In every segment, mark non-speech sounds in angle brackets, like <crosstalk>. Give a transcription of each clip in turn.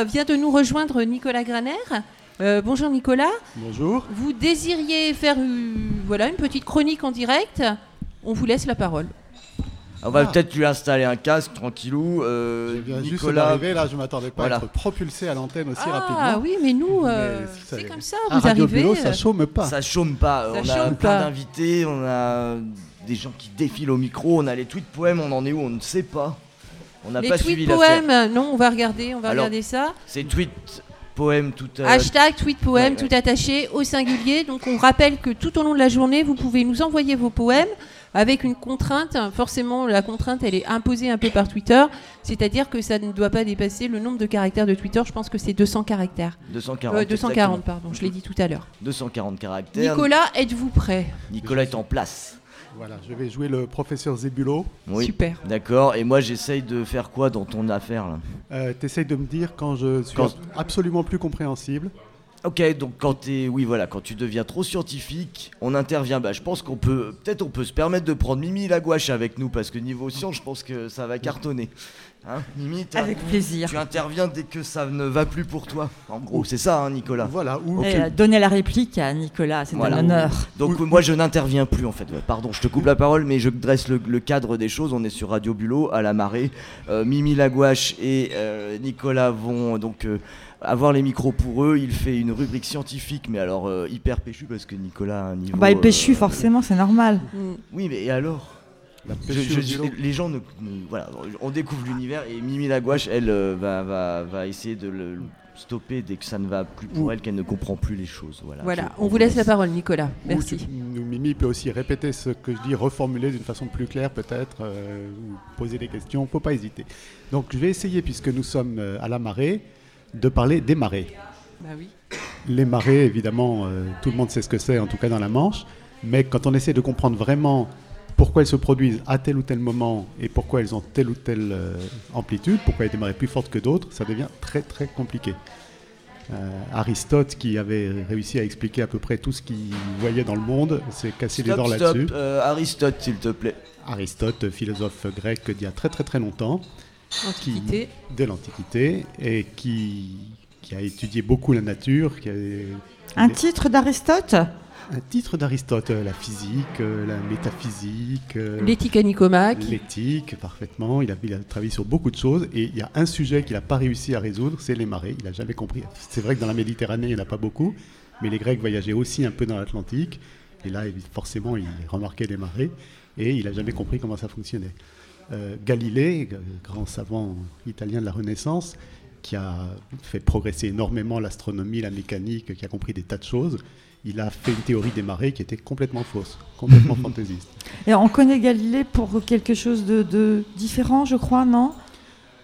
euh, vient de nous rejoindre Nicolas Graner. Euh, bonjour Nicolas. Bonjour. Vous désiriez faire euh, voilà, une petite chronique en direct. On vous laisse la parole. On va Ah. peut-être lui installer un casque tranquillou. euh, juste Nicolas, d'arriver, là, je m'attendais pas Voilà. à être propulsé à l'antenne aussi ah rapidement. oui, mais nous, euh, c'est comme ça. À Vous Radio arrivez. Ça chôme pas. ça chôme pas. Ça on a plein d'invités, on a des gens qui défilent au micro, on a les tweets poèmes, on en est où On ne sait pas. On n'a les pas tweets suivi poèmes, non, on va regarder, on va Alors, regarder ça. C'est tweet poème tout à Hashtag tweet poème, ouais, ouais. tout attaché au singulier. Donc on rappelle que tout au long de la journée, vous pouvez nous envoyer vos poèmes avec une contrainte. Forcément, la contrainte, elle est imposée un peu par Twitter. C'est-à-dire que ça ne doit pas dépasser le nombre de caractères de Twitter. Je pense que c'est 200 caractères. 240. Euh, 240, pardon, je l'ai dit tout à l'heure. exactement. 240 caractères. Nicolas, êtes-vous prêt? Nicolas est en place. Voilà, je vais jouer le professeur Zébulo. Oui. Super. D'accord. Et moi, j'essaye de faire quoi dans ton affaire là? Euh, T'essayes de me dire quand je suis Quand- absolument plus compréhensible. Ok, donc quand t'es, oui voilà, quand tu deviens trop scientifique, on intervient. Bah, je pense qu'on peut, peut-être on peut se permettre de prendre Mimi la gouache avec nous parce que niveau science, je pense que ça va cartonner. Hein, Mimi, t'as- Avec plaisir. tu interviens dès que ça ne va plus pour toi. En gros, c'est ça, hein, Nicolas. Voilà, ou Et, euh, donner la réplique à Nicolas, c'est Voilà. un honneur. Donc moi je n'interviens plus en fait. Pardon, je te coupe la parole, mais je dresse le, le cadre des choses. On est sur Radio Bulot à la marée. Euh, Mimi Lagouache et euh, Nicolas vont donc euh, avoir les micros pour eux. Il fait une rubrique scientifique, mais alors euh, hyper péchu parce que Nicolas a un niveau. Bah, il péchu, euh, forcément, c'est normal. Mm. Oui, mais et alors? La Je- pêche je- stylo. les gens ne, ne- voilà, on découvre l'univers et Mimi Lagouache, elle euh, va, va, va essayer de le stopper dès que ça ne va plus pour elle, qu'elle ne comprend plus les choses. Voilà. Voilà, Je- on vous laisse la parole, Nicolas. Merci. tu- Mimi peut aussi répéter ce que je dis, reformuler d'une façon plus claire peut-être, euh, ou poser des questions, faut pas hésiter. Donc je vais essayer, puisque nous sommes euh, à la marée, de parler des marées. Bah oui. Les marées, évidemment, euh, tout le monde sait ce que c'est, en tout cas dans la Manche, mais quand on essaie de comprendre vraiment pourquoi elles se produisent à tel ou tel moment et pourquoi elles ont telle ou telle euh, amplitude, pourquoi des marées plus fortes que d'autres, ça devient très très compliqué. Euh, Aristote, qui avait réussi à expliquer à peu près tout ce qu'il voyait dans le monde, s'est cassé les dents là-dessus. euh, Aristote, s'il te plaît. Aristote, philosophe grec d'il y a très très très longtemps, Antiquité. de l'Antiquité, et qui, qui a étudié beaucoup la nature, qui a Un titre d'Aristote? Un titre d'Aristote, euh, la physique, euh, la métaphysique, euh, L'éthique à Nicomaque. l'éthique, parfaitement. Il a, il a travaillé sur beaucoup de choses, et il y a un sujet qu'il n'a pas réussi à résoudre, c'est les marées. Il n'a jamais compris. C'est vrai que dans la Méditerranée, il n'y en a pas beaucoup, mais les Grecs voyageaient aussi un peu dans l'Atlantique, et là, forcément, il remarquait les marées, et il n'a jamais compris comment ça fonctionnait. Euh, Galilée, grand savant italien de la Renaissance, qui a fait progresser énormément l'astronomie, la mécanique, qui a compris des tas de choses, il a fait une théorie des marées qui était complètement fausse, complètement <laughs> fantaisiste. Et on connaît Galilée pour quelque chose de, de différent, je crois, non?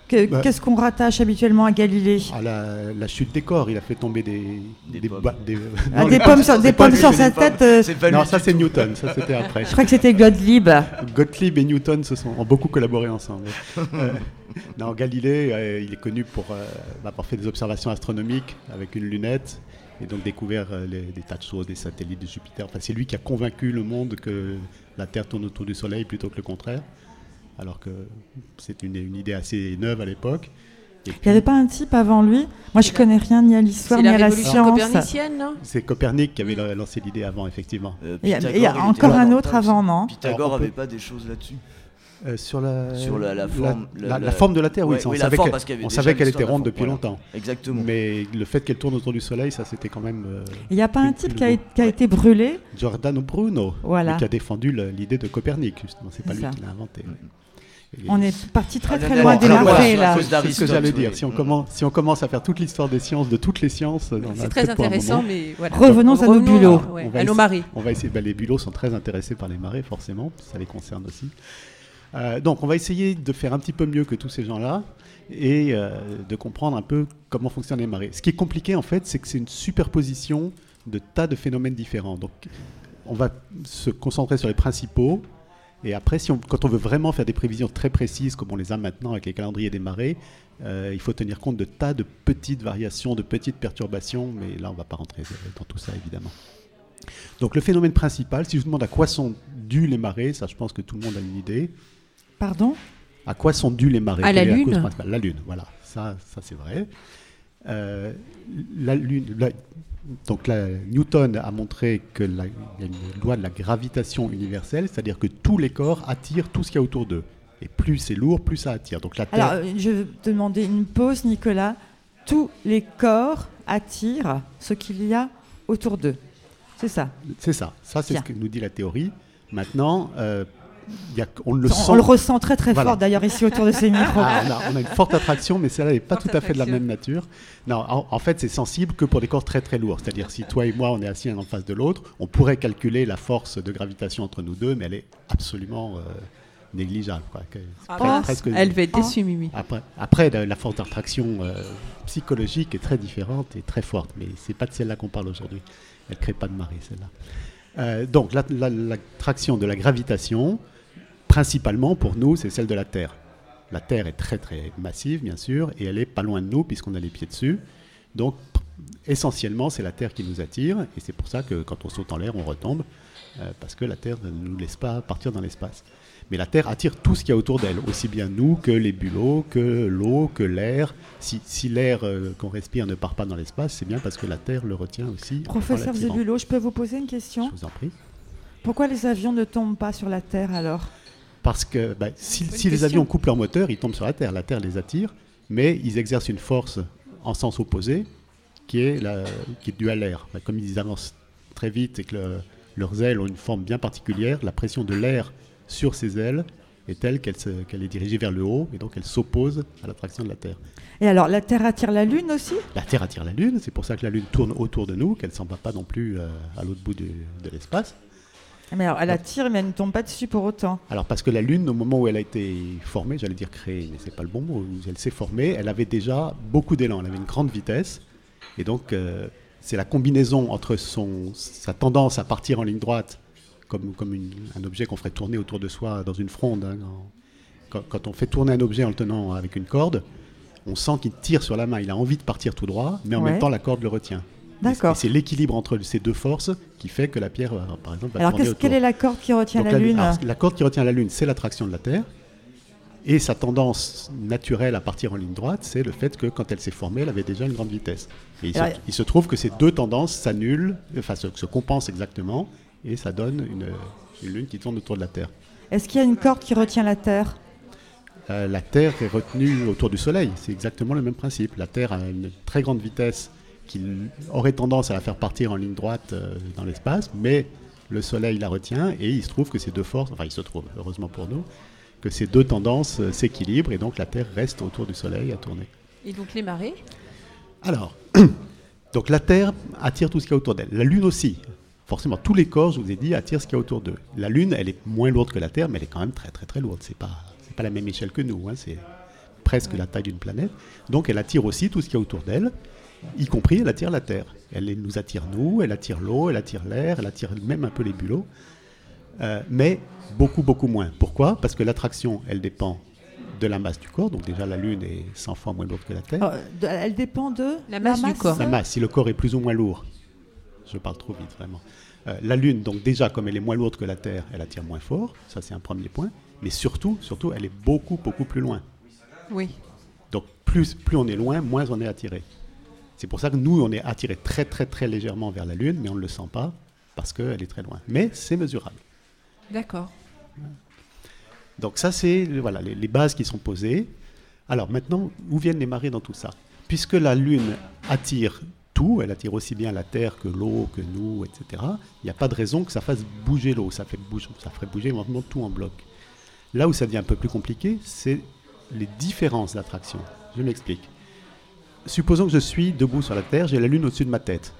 Bah. Qu'est-ce qu'on rattache habituellement à Galilée? À la, la chute des corps, il a fait tomber des, Des pommes. ba- des- Ah, <laughs> non, pommes sur, des pommes sa tête euh, non, ça c'est. Newton, ça c'était après. Je crois que c'était Gottlieb. Gottlieb et Newton se sont, ont beaucoup collaboré ensemble. Euh, <laughs> <laughs> non, Galilée, euh, il est connu pour euh, avoir fait des observations astronomiques avec une lunette et donc découvert euh, les- des tas de choses, des satellites de Jupiter. Enfin, c'est lui qui a convaincu le monde que la Terre tourne autour du Soleil plutôt que le contraire, alors que c'est une, une idée assez neuve à l'époque. Il n'y avait pas un type avant lui? Moi, je connais rien ni à l'histoire ni la à la science. c'est Copernic qui avait lancé l'idée avant, effectivement. Euh, Il y a, il y a encore un autre avant, non? Pythagore Alors, on avait peut- pas des choses là-dessus. Euh, sur la, Sur la- la forme, la, le- la- le- la forme de la Terre, oui, Ouais, on savait qu'elle- était ronde forme, depuis voilà. longtemps. Exactement. Mais le fait qu'elle tourne autour du Soleil, ça c'était quand même euh, Il n'y a pas un type qui a, bombe. qui a été brûlé Giordano Bruno, Voilà. qui a défendu l'idée de Copernic, justement. C'est pas lui ça. qui l'a inventé. On est parti très Ah, très loin des à là. C'est ce que j'allais oui. dire. Si on, Mm. commence, si on commence à faire toute l'histoire des sciences, de toutes les sciences, C'est très intéressant, mais voilà. Revenons à nos bulots. ouais, On va à nos marées. On va essayer. bah, les bulots sont très intéressés par les marées, forcément. Ça les concerne aussi. Euh, donc, on va essayer de faire un petit peu mieux que tous ces gens-là et euh, de comprendre un peu comment fonctionnent les marées. Ce qui est compliqué, en fait, c'est que c'est une superposition de tas de phénomènes différents. Donc, on va se concentrer sur les principaux. Et après, si on- quand on veut vraiment faire des prévisions très précises, comme on les a maintenant avec les calendriers des marées, euh, il faut tenir compte de tas de petites variations, de petites perturbations. Mais là, on ne va pas rentrer dans tout ça, évidemment. Donc, le phénomène principal, si je vous demande à quoi sont dues les marées, ça, je pense que tout le monde a une idée. Pardon À quoi sont dues les marées À la Lune. cause La Lune, voilà. Ça, ça c'est vrai. euh, la Lune, la- donc la- Newton a montré que la- il y a une loi de la gravitation universelle, c'est-à-dire que tous les corps attirent tout ce qu'il y a autour d'eux. Et plus c'est lourd, plus ça attire. Donc la Terre, Alors, euh, je vais te demander une pause, Nicolas. Tous les corps attirent ce qu'il y a autour d'eux. C'est ça? c'est ça. Ça, c'est ce que nous dit la théorie. Maintenant, euh, y a- on le on, sent. on le ressent très très Voilà. fort d'ailleurs ici autour de ces <laughs> micros. Ah, on, a, on a une forte attraction, mais celle-là n'est pas Forte tout à fait de la attraction. même nature. Non, en, en fait, c'est sensible que pour des corps très très lourds. C'est-à-dire, si toi et moi, on est assis l'un en face de l'autre, on pourrait calculer la force de gravitation entre nous deux, mais elle est absolument euh, négligeable. quoi. Ah, presque- Elle va être Ah. déçue, Mimi. Après, après, la, la force d'attraction euh, psychologique est très différente et très forte, mais c'est pas de celle-là qu'on parle aujourd'hui. Elle crée pas de marée, celle-là. Euh, donc, la- la- l'attraction de la gravitation, principalement pour nous, c'est celle de la Terre. La Terre est très très massive, bien sûr, et elle est pas loin de nous puisqu'on a les pieds dessus. Donc, essentiellement, c'est la Terre qui nous attire, et c'est pour ça que quand on saute en l'air, on retombe, euh, parce que la Terre ne nous laisse pas partir dans l'espace. Mais la Terre attire tout ce qu'il y a autour d'elle, aussi bien nous que les bulots, que l'eau, que l'air. Si, si l'air euh, qu'on respire ne part pas dans l'espace, c'est bien parce que la Terre le retient aussi. Professeur. Zebulot, je peux vous poser une Je question vous en prie. Pourquoi les avions ne tombent pas sur la Terre alors? Parce que bah, si, les avions coupent leur moteur, ils tombent sur la Terre. La Terre les attire, mais ils exercent une force en sens opposé qui est, la, qui est due à l'air. Bah, Comme ils avancent très vite et que le- leurs ailes ont une forme bien particulière, la pression de l'air sur ces ailes est telle qu'elle est dirigée vers le haut et donc elle s'oppose à l'attraction de la Terre. Et alors, la Terre attire la Lune aussi? La Terre attire la Lune, c'est pour ça que la Lune tourne autour de nous, qu'elle ne s'en va pas non plus euh, à l'autre bout de l'espace. Mais alors, elle attire, mais elle ne tombe pas dessus pour autant. Alors parce que la Lune, au moment où elle a été formée, j'allais dire créée, mais c'est pas le bon mot, où elle s'est formée, elle avait déjà beaucoup d'élan, elle avait une grande vitesse, et donc euh, c'est la combinaison entre son, sa tendance à partir en ligne droite, comme, comme une- un objet qu'on ferait tourner autour de soi dans une fronde. hein, quand, quand on fait tourner un objet en le tenant avec une corde, on sent qu'il tire sur la main, il a envie de partir tout droit, mais en Ouais. même temps la corde le retient. D'accord. c'est l'équilibre entre ces deux forces qui fait que la pierre, euh, par exemple, va Alors, quelle est la corde qui retient Donc la Lune- alors, la corde qui retient la Lune, c'est l'attraction de la Terre. Et sa tendance naturelle à partir en ligne droite, c'est le fait que quand elle s'est formée, elle avait déjà une grande vitesse. Et il, se, Alors- il se trouve que ces deux tendances s'annulent, enfin se, se compensent exactement, et ça donne une, une Lune qui tourne autour de la Terre. Est-ce qu'il y a une corde qui retient la Terre? Euh, la Terre est retenue autour du Soleil, c'est exactement le même principe. La Terre a une très grande vitesse qui aurait tendance à la faire partir en ligne droite euh, dans l'espace, mais le Soleil la retient et il se trouve que ces deux forces, enfin il se trouve, heureusement pour nous, que ces deux tendances euh, s'équilibrent et donc la Terre reste autour du Soleil à tourner. Et donc les marées? Alors, <clears throat> donc la Terre attire tout ce qu'il y a autour d'elle. La Lune aussi. Forcément, tous les corps, je vous ai dit, attirent ce qu'il y a autour d'eux. La Lune, elle est moins lourde que la Terre, mais elle est quand même très très très lourde. C'est pas, c'est pas la même échelle que nous. hein. C'est presque la taille d'une planète. Donc elle attire aussi tout ce qu'il y a autour d'elle, y compris elle attire la Terre. Elle nous attire nous, elle attire l'eau, elle attire l'air, elle attire même un peu les bulots. Euh, mais beaucoup beaucoup moins. Pourquoi? Parce que l'attraction, elle dépend de la masse du corps. Donc déjà, la Lune est 100 fois moins lourde que la Terre. De- Elle dépend de La masse du corps. La masse, si le corps est plus ou moins lourd. Je parle trop vite, vraiment. Euh, la Lune, donc déjà, comme elle est moins lourde que la Terre, elle attire moins fort. Ça, c'est un premier point. Mais surtout, surtout, elle est beaucoup, beaucoup plus loin. Oui. Donc, plus, plus on est loin, moins on est attiré. C'est pour ça que nous, on est attiré très, très, très légèrement vers la Lune, mais on ne le sent pas parce qu'elle est très loin. Mais c'est mesurable. D'accord. Donc ça, c'est voilà, les, les bases qui sont posées. Alors maintenant, où viennent les marées dans tout ça? Puisque la Lune attire tout, elle attire aussi bien la Terre que l'eau, que nous, etc., il n'y a pas de raison que ça fasse bouger l'eau. Ça, fait bouge- ça ferait bouger vraiment tout en bloc. Là où ça devient un peu plus compliqué, c'est les différences d'attraction. Je m'explique. Supposons que je suis debout sur la Terre, j'ai la Lune au-dessus de ma tête.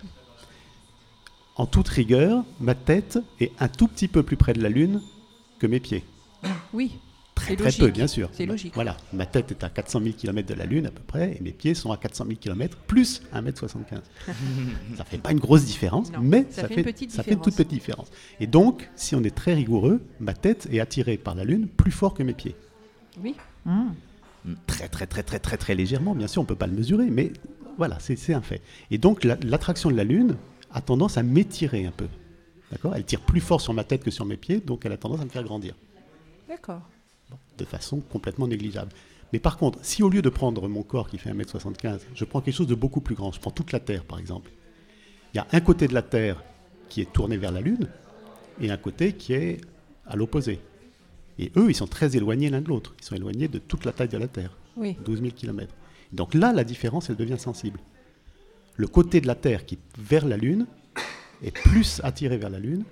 En toute rigueur, ma tête est un tout petit peu plus près de la Lune que mes pieds. Oui. Très, très logique. peu, bien sûr. C'est logique. Voilà, ma tête est à 400 000 km de la Lune à peu près, et mes pieds sont à 400 000 km plus 1m75. ça fait pas une grosse différence, Non, mais ça ça, fait une petite ça fait une toute petite différence. Et donc, si on est très rigoureux, ma tête est attirée par la Lune plus fort que mes pieds. Oui. Hmm. Très, très, très, très, très, très légèrement, bien sûr, on ne peut pas le mesurer, mais voilà, c'est un fait. Et donc, la- l'attraction de la Lune a tendance à m'étirer un peu. D'accord? Elle tire plus fort sur ma tête que sur mes pieds, donc elle a tendance à me faire grandir D'accord. de façon complètement négligeable. Mais par contre, si au lieu de prendre mon corps qui fait 1m75, je prends quelque chose de beaucoup plus grand, je prends toute la Terre par exemple, il y a un côté de la Terre qui est tourné vers la Lune et un côté qui est à l'opposé. Et eux, ils sont très éloignés l'un de l'autre. Ils sont éloignés de toute la taille de la Terre, Oui. 12 000 km. Donc là, la différence, elle devient sensible. Le côté de la Terre qui est vers la Lune est plus attiré vers la Lune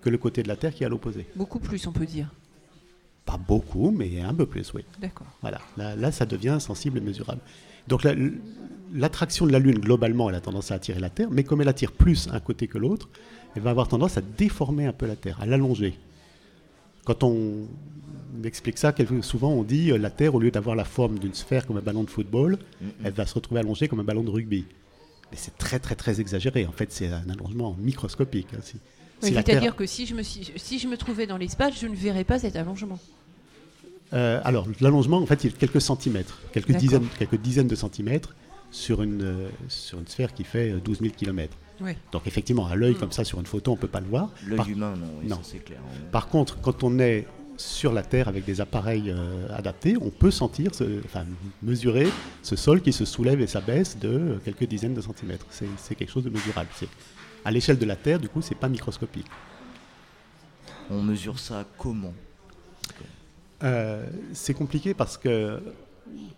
que le côté de la Terre qui est à l'opposé. Beaucoup plus, on peut dire. Pas beaucoup, mais un peu plus, oui. D'accord. Voilà, là, là, ça devient sensible et mesurable. Donc la- l'attraction de la Lune, globalement, elle a tendance à attirer la Terre, mais comme elle attire plus un côté que l'autre, elle va avoir tendance à déformer un peu la Terre, à l'allonger. Quand on explique ça, souvent on dit euh, la Terre, au lieu d'avoir la forme d'une sphère comme un ballon de football, elle va se retrouver allongée comme un ballon de rugby. Mais c'est très très très exagéré. En fait, c'est un allongement microscopique. hein. Si- Oui, si la C'est-à-dire Terre- que si je, me, suis- si je me trouvais dans l'espace, je ne verrais pas cet allongement. Euh, alors, l'allongement, en fait, il est quelques centimètres, quelques dizaines, quelques dizaines de centimètres sur une, euh, sur une sphère qui fait euh, 12 000 km. Oui. Donc, effectivement, à l'œil, Mm. comme ça, sur une photo, on ne peut pas le voir. L'œil Par, humain, non, oui, non. c'est clair. par contre, quand on est sur la Terre avec des appareils euh, adaptés, on peut sentir, ce- enfin, mesurer ce sol qui se soulève et s'abaisse de quelques dizaines de centimètres. C'est c'est quelque chose de mesurable. C'est- À l'échelle de la Terre, du coup, c'est pas microscopique. On mesure ça comment? Euh, c'est compliqué parce que,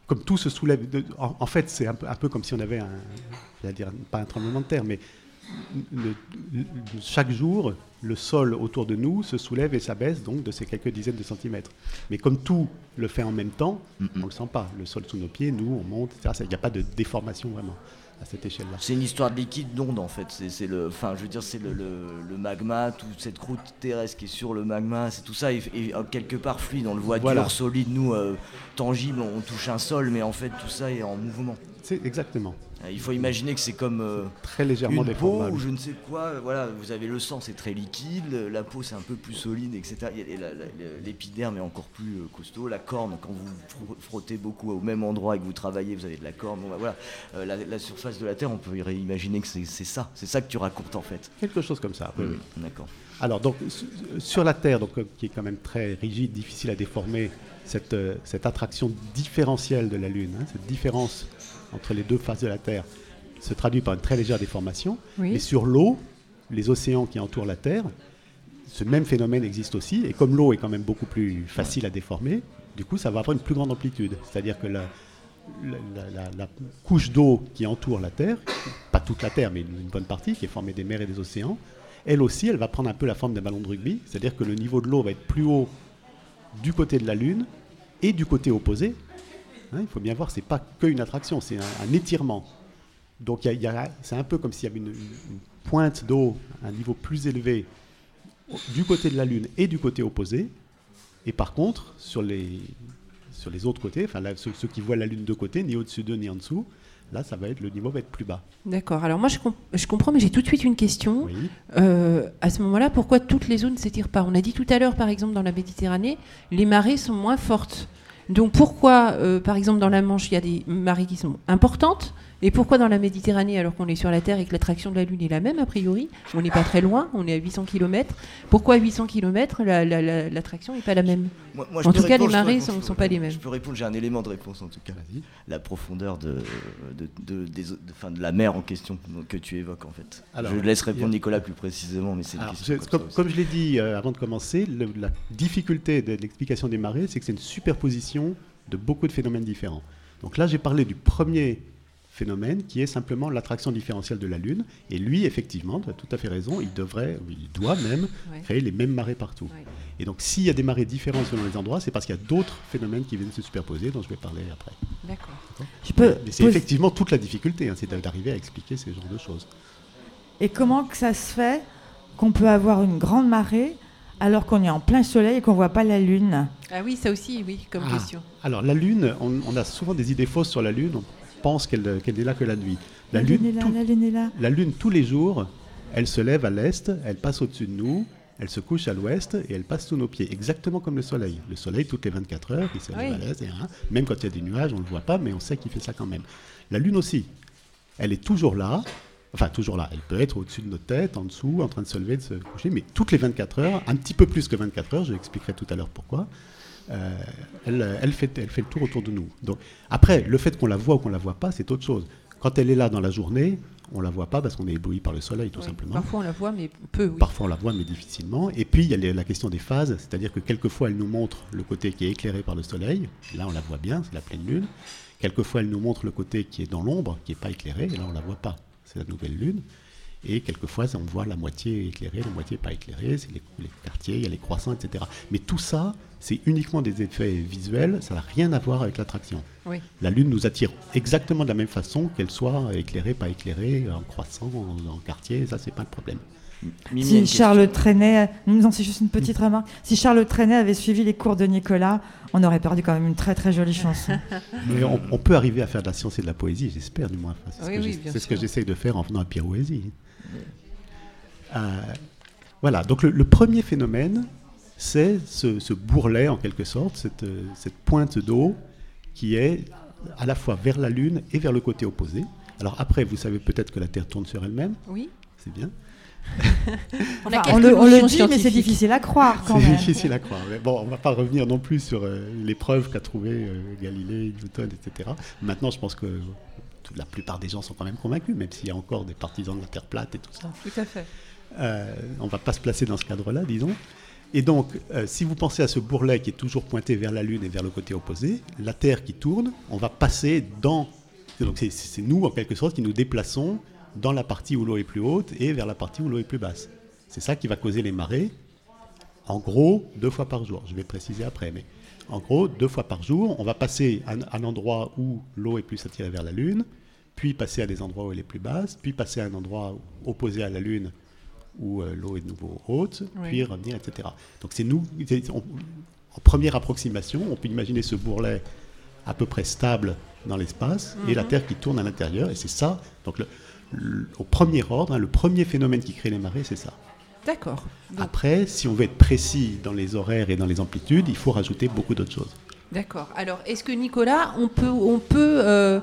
comme tout se soulève, de- en, en fait, c'est un peu, un peu comme si on avait un, dire, pas un tremblement de terre, mais le- le- chaque jour, le sol autour de nous se soulève et s'abaisse donc de ces quelques dizaines de centimètres. Mais comme tout le fait en même temps, Mm, on ne le sent pas. Le sol sous nos pieds, nous, on monte, etc. Il n'y a pas de déformation vraiment à cette échelle-là. C'est une histoire de liquide d'onde en fait. C'est le, enfin, je veux dire, c'est le, le- le magma, toute cette croûte terrestre qui est sur le magma, c'est tout ça est, est, euh, quelque part fluide. On le voit Voilà. dur, solide, nous, euh, tangible, on touche un sol, mais en fait tout ça est en mouvement. C'est exactement. Euh, Il faut imaginer que c'est comme euh, Très légèrement une peau ou je ne sais quoi. euh, Voilà, vous avez le sang, c'est très liquide, la peau c'est un peu plus solide, etc. L'épiderme est encore plus costaud. La corne, quand vous fro- frottez beaucoup au même endroit et que vous travaillez, vous avez de la corne. Bon, bah, voilà, Euh, la, la surface de la Terre, on peut imaginer que c'est ça, c'est ça que tu racontes en fait. Quelque chose comme ça. oui, oui. D'accord. Alors, donc, su- sur la Terre, donc, qui est quand même très rigide, difficile à déformer, cette, cette attraction différentielle de la Lune, hein, cette différence entre les deux faces de la Terre, se traduit par une très légère déformation. Oui. Mais sur l'eau, les océans qui entourent la Terre, ce même phénomène existe aussi. Et comme l'eau est quand même beaucoup plus facile à déformer, du coup, ça va avoir une plus grande amplitude. C'est-à-dire que la, la, la- la- la couche d'eau qui entoure la Terre, pas toute la Terre, mais une, une bonne partie, qui est formée des mers et des océans, elle aussi, elle va prendre un peu la forme d'un ballon de rugby. C'est-à-dire que le niveau de l'eau va être plus haut du côté de la Lune et du côté opposé. Hein, il faut bien voir, c'est pas qu'une attraction, c'est un, un étirement. Donc il y a- il y a- c'est un peu comme s'il y avait une, pointe d'eau à un niveau plus élevé du côté de la Lune et du côté opposé. Et par contre, sur les, sur les autres côtés, enfin là, ceux, ceux qui voient la Lune de côté, ni au-dessus d'eux ni en dessous, là, ça va être, le niveau va être plus bas. D'accord. Alors moi, je, com- je comprends, mais j'ai tout de suite une question. Oui. Euh, à ce moment-là, pourquoi toutes les zones ne s'étirent pas? On a dit tout à l'heure, par exemple, dans la Méditerranée, les marées sont moins fortes. Donc pourquoi, euh, par exemple, dans la Manche, il y a des marées qui sont importantes Et pourquoi dans la Méditerranée, alors qu'on est sur la Terre et que l'attraction de la Lune est la même, a priori? On n'est pas très loin, on est à 800 km. Pourquoi à 800 km, l'attraction n'est pas la même? Moi- moi, En tout cas, les répondre, marées répondre, sont- pas les mêmes. Je peux répondre, j'ai un élément de réponse en tout cas. La profondeur de, de, de- des- la mer en question que tu évoques en fait. Alors, je laisse a- répondre Nicolas plus précisément, mais c'est comme comme, je l'ai dit euh, avant de commencer, le- la difficulté de l'explication des marées, c'est que c'est une superposition de beaucoup de phénomènes différents. Donc là, j'ai parlé du premier phénomène qui est simplement l'attraction différentielle de la Lune. Et lui, effectivement, tu as tout à fait raison, il devrait, ou il doit même Ouais. créer les mêmes marées partout. Ouais. Et donc, s'il y a des marées différentes selon les endroits, c'est parce qu'il y a d'autres phénomènes qui viennent se superposer, dont je vais parler après. D'accord. Je peux Mais c'est effectivement toute la difficulté, hein, c'est d'arriver à expliquer ces genres de choses. Et comment que ça se fait qu'on peut avoir une grande marée alors qu'on est en plein soleil et qu'on voit pas la lune? Ah oui, ça aussi, oui, comme Ah. question. Alors, la Lune, on, on a souvent des idées fausses sur la Lune. On pense qu'elle qu'elle n'est là que la nuit. La Lune, est là, tout- la lune est là. la Lune, tous les jours, elle se lève à l'est, elle passe au-dessus de nous, elle se couche à l'ouest et elle passe sous nos pieds, exactement comme le Soleil. Le Soleil, toutes les 24 heures, il se lève Oui. à l'est, et, hein, même quand il y a des nuages, on ne le voit pas, mais on sait qu'il fait ça quand même. La Lune aussi, elle est toujours là, enfin toujours là, elle peut être au-dessus de nos têtes, en dessous, en train de se lever, de se coucher, mais toutes les 24 heures, un petit peu plus que 24 heures, je l'expliquerai tout à l'heure pourquoi, euh, elle, elle, fait, elle fait le tour autour de nous. Donc, après, le fait qu'on la voit ou qu'on la voit pas, c'est autre chose. Quand elle est là dans la journée, on la voit pas parce qu'on est ébloui par le soleil, tout Oui. simplement. Parfois on la voit, mais peu. Oui. Parfois on la voit, mais difficilement. Et puis il y a les- la question des phases, c'est-à-dire que quelquefois elle nous montre le côté qui est éclairé par le soleil. Là on la voit bien, c'est la pleine lune. Quelquefois elle nous montre le côté qui est dans l'ombre, qui n'est pas éclairé. Et là on la voit pas, c'est la nouvelle lune. Et quelquefois on voit la moitié éclairée, la moitié pas éclairée. C'est les, les quartiers, il y a les croissants, etc. Mais tout ça, c'est uniquement des effets visuels. Ça n'a rien à voir avec l'attraction. Oui. La lune nous attire exactement de la même façon, qu'elle soit éclairée, pas éclairée, en croissant, en, en quartier. Ça c'est pas le problème. Si Charles. Trenet, non, c'est juste une petite remarque. Si Charles Trenet avait suivi les cours de Nicolas, on aurait perdu quand même une très très jolie chanson. <laughs> Mais on, on peut arriver à faire de la science et de la poésie, j'espère du moins. Enfin, c'est ce Oui, que oui, j'essa- bien c'est ce que sûr. j'essaye de faire en venant à Pirouésie. Euh, voilà, donc le, le premier phénomène, c'est ce, ce bourrelet en quelque sorte, cette, euh, cette pointe d'eau qui est à la fois vers la Lune et vers le côté opposé. Alors après, vous savez peut-être que la Terre tourne sur elle-même, Oui. c'est bien. <laughs> On, a Enfin, quelques on le, on le notions dit, mais c'est difficile à croire quand C'est difficile à croire. Mais bon, on ne va pas revenir non plus sur euh, les preuves qu'a trouvé euh, Galilée, Newton, etc. Maintenant, je pense que la plupart des gens sont quand même convaincus, même s'il y a encore des partisans de la Terre plate et tout ça. Tout à fait. Euh, on ne va pas se placer dans ce cadre-là, disons. Et donc, euh, si vous pensez à ce bourrelet qui est toujours pointé vers la Lune et vers le côté opposé, la Terre qui tourne, on va passer dans... Donc c'est- nous, en quelque sorte, qui nous déplaçons dans la partie où l'eau est plus haute et vers la partie où l'eau est plus basse. C'est ça qui va causer les marées, en gros, deux fois par jour. Je vais préciser après, mais en gros, deux fois par jour, on va passer à un endroit où l'eau est plus attirée vers la Lune, puis passer à des endroits où elle est plus basse, puis passer à un endroit opposé à la Lune où euh, l'eau est de nouveau haute, Oui. puis revenir, etc. Donc c'est nous, on- en première approximation, on peut imaginer ce bourrelet à peu près stable dans l'espace et la Terre qui tourne à l'intérieur, et c'est ça. Donc le- le- au premier ordre, hein, le premier phénomène qui crée les marées, c'est ça. D'accord. Donc, Après, si on veut être précis dans les horaires et dans les amplitudes, il faut rajouter beaucoup d'autres choses. D'accord. Alors, est-ce que Nicolas, on peut, on peut euh,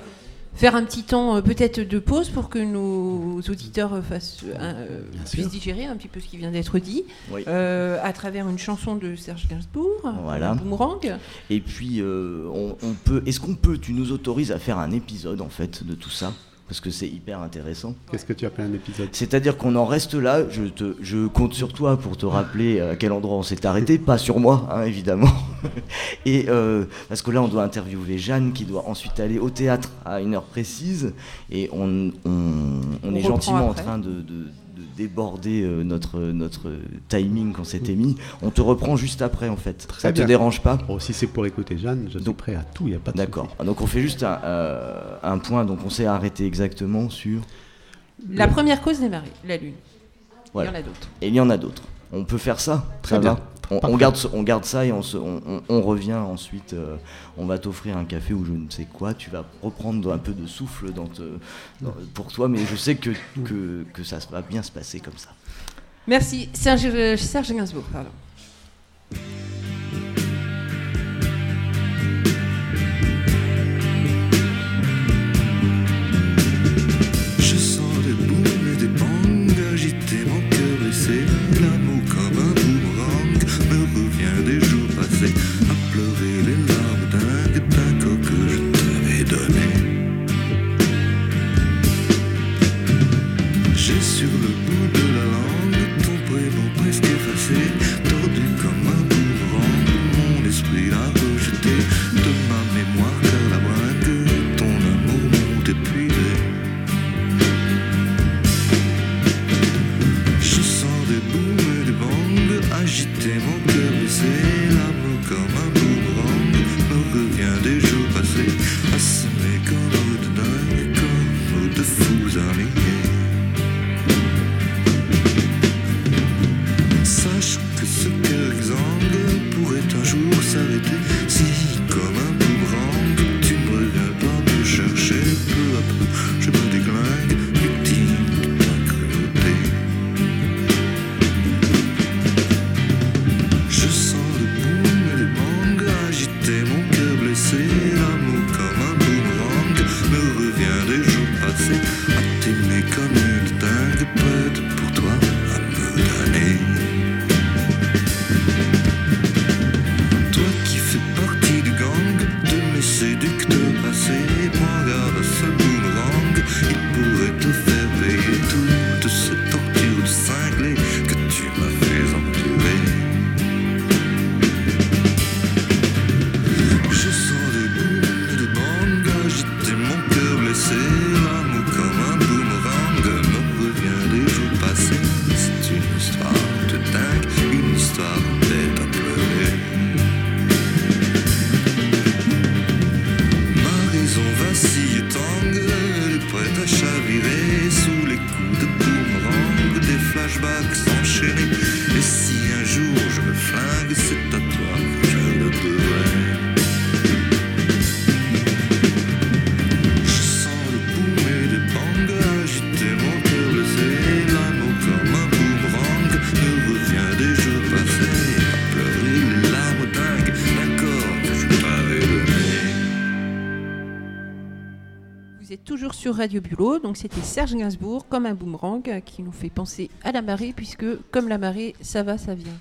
faire un petit temps euh, peut-être de pause pour que nos auditeurs fassent, euh, puissent digérer un petit peu ce qui vient d'être dit Oui. euh, à travers une chanson de Serge Gainsbourg, Voilà. Boomerang. Et puis, euh, on, on peut. Est-ce qu'on peut Tu nous autorises à faire un épisode en fait de tout ça? Parce que c'est hyper intéressant. Qu'est-ce que tu appelles un épisode C'est-à-dire qu'on en reste là. Je, te, je compte sur toi pour te rappeler à quel endroit on s'est arrêté, <laughs> pas sur moi, hein, évidemment. <laughs> Et euh, parce que là, on doit interviewer Jeanne, qui doit ensuite aller au théâtre à une heure précise, et on, on, on On est gentiment en train de, de- de déborder euh, notre notre timing qu'on s'était mis. On te reprend juste après, en fait. Très Ça te bien. dérange pas Bon, si c'est pour écouter Jeanne, je suis Donc- prêt à tout, il n'y a pas de D'accord. Donc on fait juste un, euh, un point. Donc on s'est arrêté exactement sur. La première cause des marées, la Lune. Voilà. Il y en a d'autres. Et il y en a d'autres. On peut faire ça? Très Ça bien. va? On, garde, ce- on garde ça et on, se- on, on- on revient ensuite. euh, on va t'offrir un café ou je ne sais quoi. Tu vas reprendre un peu de souffle dans te- dans- pour toi, mais je sais que, que, que ça va bien se passer comme ça. Merci. Serge, euh, Serge Gainsbourg, pardon. L'amour comme toi. maison vacille tangue, elle est prête à chavirer sous les coups de boomerang des flashbacks. Radio Bulot, donc c'était Serge Gainsbourg, comme un boomerang, qui nous fait penser à la marée, puisque comme la marée, ça va, ça vient.